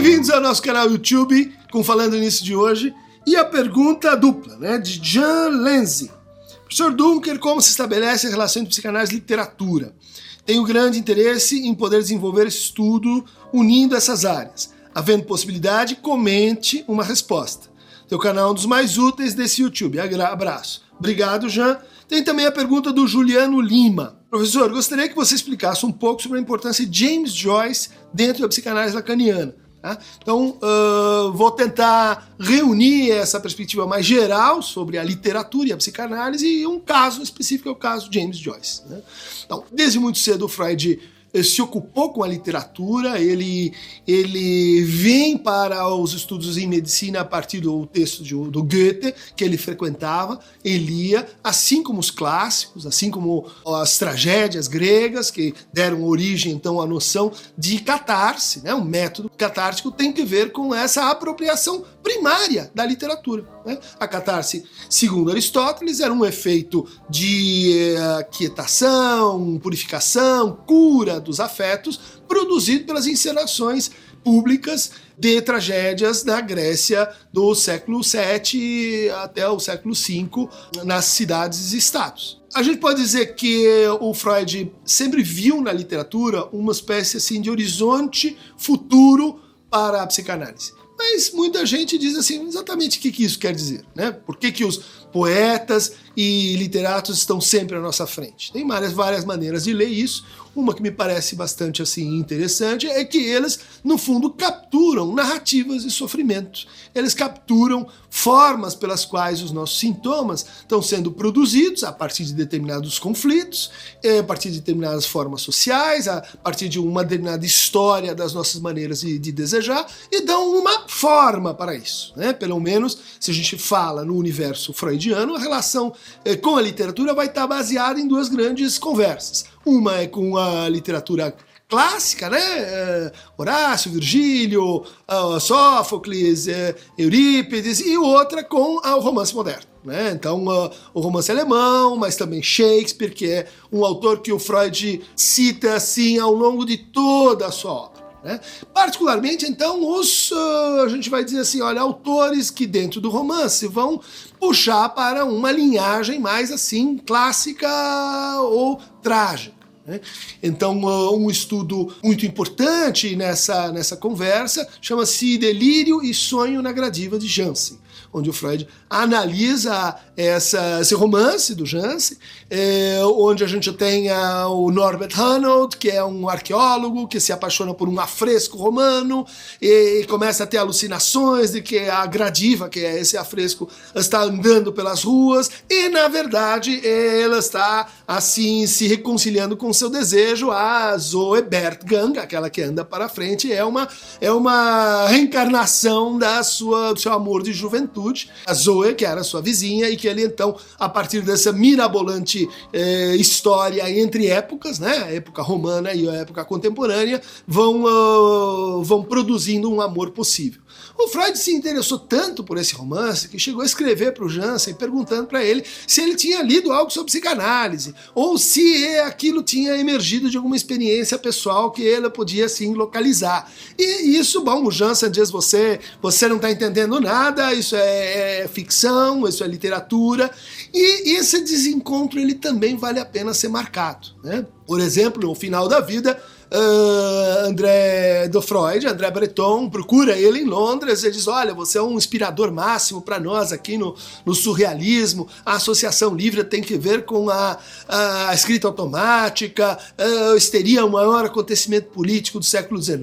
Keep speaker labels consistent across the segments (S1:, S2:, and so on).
S1: Bem-vindos ao nosso canal YouTube com Falando Nisso de hoje. E a pergunta dupla, né, de Jean Lenzi. Professor Dunker, como se estabelece a relação entre psicanálise e literatura? Tenho grande interesse em poder desenvolver esse estudo unindo essas áreas. Havendo possibilidade, comente uma resposta. Teu canal é um dos mais úteis desse YouTube. Abraço. Obrigado, Jean. Tem também a pergunta do Juliano Lima. Professor, gostaria que você explicasse um pouco sobre a importância de James Joyce dentro da psicanálise lacaniana. Tá? Então, uh, vou tentar reunir essa perspectiva mais geral sobre a literatura e a psicanálise e um caso específico é o caso de James Joyce. Né? Então, desde muito cedo, o Freud se ocupou com a literatura, ele, ele vem para os estudos em medicina a partir do texto de, do Goethe, que ele frequentava, ele lia, assim como os clássicos, assim como as tragédias gregas, que deram origem então à noção de catarse, né? um método catártico tem que ver com essa apropriação primária da literatura. Né? A catarse, segundo Aristóteles, era um efeito de uh, quietação, purificação, cura dos afetos, produzido pelas encenações públicas de tragédias da Grécia do século VII até o século V nas cidades e estados. A gente pode dizer que o Freud sempre viu na literatura uma espécie assim de horizonte futuro para a psicanálise. Mas muita gente diz assim, exatamente o que, que isso quer dizer, né? Por que, que os poetas e literatos estão sempre à nossa frente? Tem várias, várias maneiras de ler isso. Uma que me parece bastante assim interessante é que eles, no fundo, capturam narrativas de sofrimento. Eles capturam formas pelas quais os nossos sintomas estão sendo produzidos a partir de determinados conflitos, eh, a partir de determinadas formas sociais, a partir de uma determinada história das nossas maneiras de, de desejar e dão uma forma para isso. Né? Pelo menos, se a gente fala no universo freudiano, a relação eh, com a literatura vai estar baseada em duas grandes conversas. Uma é com a literatura clássica, né? É, Horácio, Virgílio, Sófocles, é, Eurípides, e outra com o romance moderno. Né? Então, o romance alemão, mas também Shakespeare, que é um autor que o Freud cita assim ao longo de toda a sua obra. Né? Particularmente, então, os, uh, a gente vai dizer assim, olha, autores que dentro do romance vão puxar para uma linhagem mais assim clássica ou trágica. Né? Então, um estudo muito importante nessa, nessa conversa chama-se Delírio e Sonho na Gradiva de Jansen onde o Freud analisa essa, esse romance do Jansen, é, onde a gente tem a, o Norbert Hanold, que é um arqueólogo que se apaixona por um afresco romano e, e começa a ter alucinações de que a Gradiva, que é esse afresco, está andando pelas ruas e, na verdade, ela está assim se reconciliando com seu desejo. A Zoe Bertgang, aquela que anda para frente, é uma, é uma reencarnação da sua, do seu amor de juventude juventude, a Zoe, que era sua vizinha, e que ele então, a partir dessa mirabolante eh, história entre épocas, né, a época romana e a época contemporânea, vão, uh, vão produzindo um amor possível. O Freud se interessou tanto por esse romance que chegou a escrever para o Jansen perguntando para ele se ele tinha lido algo sobre psicanálise ou se aquilo tinha emergido de alguma experiência pessoal que ele podia assim localizar. E isso, bom, o Jansen diz você, você não está entendendo nada, isso é, é ficção, isso é literatura. E esse desencontro ele também vale a pena ser marcado, né? Por exemplo, no final da vida, uh, André do Freud, André Breton, procura ele em Londres e diz: Olha, você é um inspirador máximo para nós aqui no, no, surrealismo. A associação livre tem que ver com a, a escrita automática, uh, histeria é o maior acontecimento político do século XIX.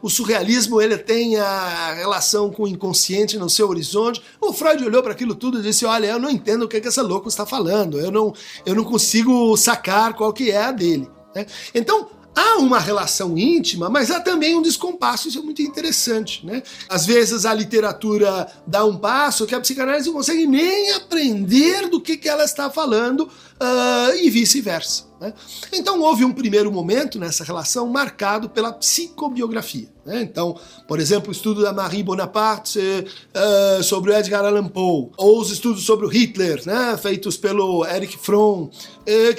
S1: O surrealismo ele tem a relação com o inconsciente no seu horizonte. O Freud olhou para aquilo tudo e disse: Olha, eu não entendo o que, é que essa louca está falando, eu não, eu não consigo sacar qual que é a dele. Né? Então, Há uma relação íntima, mas há também um descompasso, isso é muito interessante. Né? Às vezes a literatura dá um passo que a psicanálise não consegue nem aprender do que, que ela está falando, uh, e vice-versa. Né? Então houve um primeiro momento nessa relação marcado pela psicobiografia. Né? Então, por exemplo, o estudo da Marie Bonaparte uh, sobre o Edgar Allan Poe, ou os estudos sobre o Hitler, né? feitos pelo Erich Fromm, uh,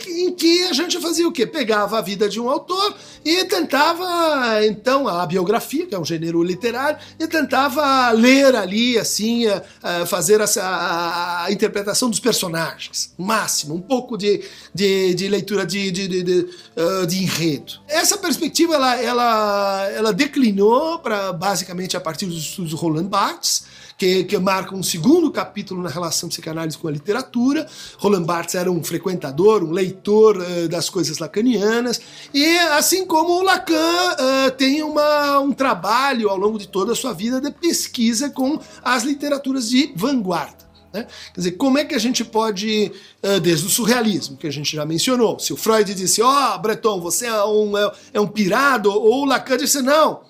S1: em que a gente fazia o quê? Pegava a vida de um autor e tentava, então, a biografia, que é um gênero literário, e tentava ler ali, assim, uh, fazer essa, a, a, interpretação dos personagens, máximo, um pouco de, de, de leitura de, de, de, de, de enredo. Essa perspectiva, ela, ela, ela declinou para basicamente a partir dos estudos do Roland Barthes, que, que marca um segundo capítulo na relação psicanálise com a literatura. Roland Barthes era um frequentador, um leitor uh, das coisas lacanianas, e assim como Lacan uh, tem uma, um trabalho ao longo de toda a sua vida de pesquisa com as literaturas de vanguarda. Né? Quer dizer, como é que a gente pode, desde o surrealismo, que a gente já mencionou, se o Freud disse, ó, oh, Breton, você é um, é, é um pirado, ou o Lacan disse, não,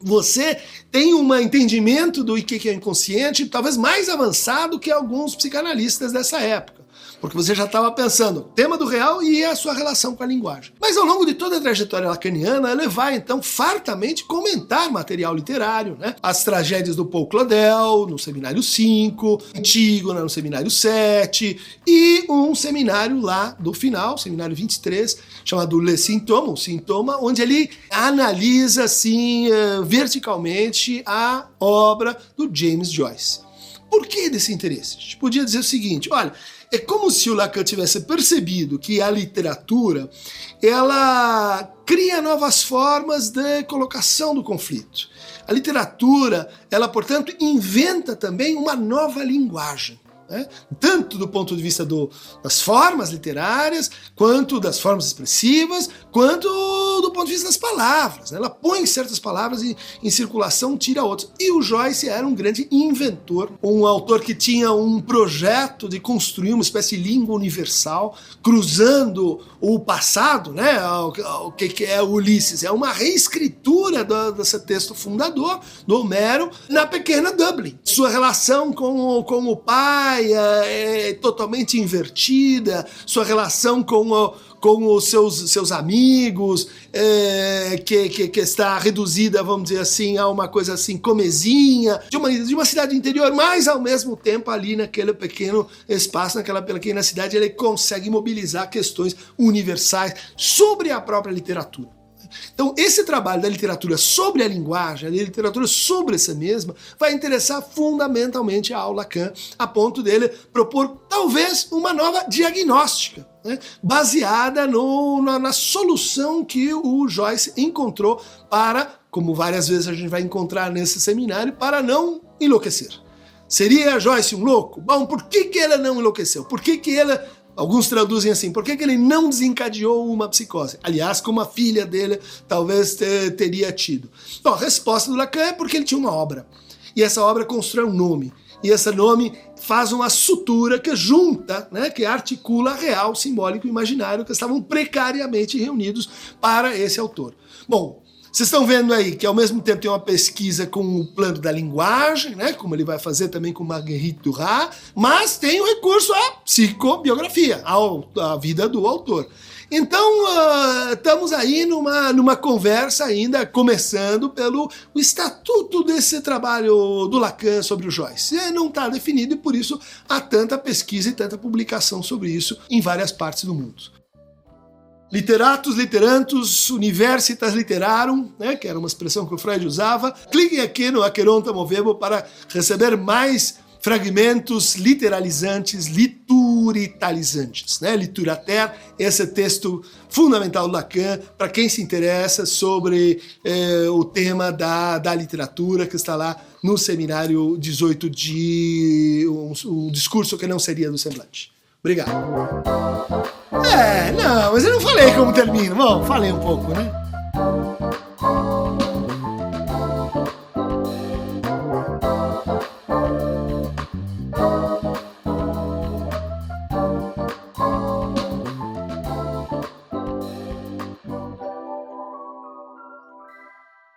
S1: você tem um entendimento do que é inconsciente talvez mais avançado que alguns psicanalistas dessa época porque você já estava pensando tema do real e a sua relação com a linguagem. Mas ao longo de toda a trajetória lacaniana, ela vai então fartamente comentar material literário, né? As tragédias do Paul Claudel, no seminário 5, Antígona, no seminário 7, e um seminário lá do final, seminário 23, chamado Le Sintoma, o Sintoma, onde ele analisa assim eh, verticalmente a obra do James Joyce. Por que desse interesse? A gente podia dizer o seguinte: olha, é como se o Lacan tivesse percebido que a literatura ela cria novas formas de colocação do conflito. A literatura, ela, portanto, inventa também uma nova linguagem né? tanto do ponto de vista do, das formas literárias, quanto das formas expressivas, quanto do ponto de vista das palavras. Né? Ela põe certas palavras em, em, circulação, tira outras. E o Joyce era um grande inventor, um autor que tinha um projeto de construir uma espécie de língua universal, cruzando o passado, né? o, o que, que é Ulisses. É uma reescritura do, desse texto fundador, do Homero, na pequena Dublin. Sua relação com, com o pai, é totalmente invertida, sua relação com, o, com os seus, seus amigos, é, que, que, que, está reduzida, vamos dizer assim, a uma coisa assim, comezinha, de uma, de uma cidade interior, mas ao mesmo tempo ali naquele pequeno espaço, naquela pequena cidade, ele consegue mobilizar questões universais sobre a própria literatura. Então, esse trabalho da literatura sobre a linguagem, da literatura sobre essa mesma, vai interessar fundamentalmente ao Lacan, a ponto dele propor talvez uma nova diagnóstica. Né, baseada no, na, na solução que o Joyce encontrou para, como várias vezes a gente vai encontrar nesse seminário, para não enlouquecer. Seria Joyce um louco? Bom, por que, que ela não enlouqueceu? Por que, que ela Alguns traduzem assim, por que, que ele não desencadeou uma psicose? Aliás, como a filha dele talvez teria tido. Bom, a resposta do Lacan é porque ele tinha uma obra. E essa obra constrói um nome. E esse nome faz uma sutura que junta, né, que articula real, simbólico e imaginário que estavam precariamente reunidos para esse autor. Bom, vocês estão vendo aí que ao mesmo tempo tem uma pesquisa com o plano da linguagem, né, como ele vai fazer também com Marguerite Duras, mas tem o recurso à psicobiografia, à, vida do autor. Então, uh, estamos aí numa, numa conversa ainda, começando pelo o estatuto desse trabalho do Lacan sobre o Joyce. É, não está definido e por isso há tanta pesquisa e tanta publicação sobre isso em várias partes do mundo. Literatus, literantus, universitas literarum, né, que era uma expressão que o Freud usava. Cliquem aqui no Aqueronta Movebo para receber mais fragmentos literalizantes, lituritalizantes. Né? Liturater, esse texto fundamental do Lacan, para quem se interessa sobre eh, o tema da, da literatura, que está lá no seminário 18 de um, um discurso que não seria do semblante. Obrigado. É, não, mas eu não falei como termina. Bom, falei um pouco, né?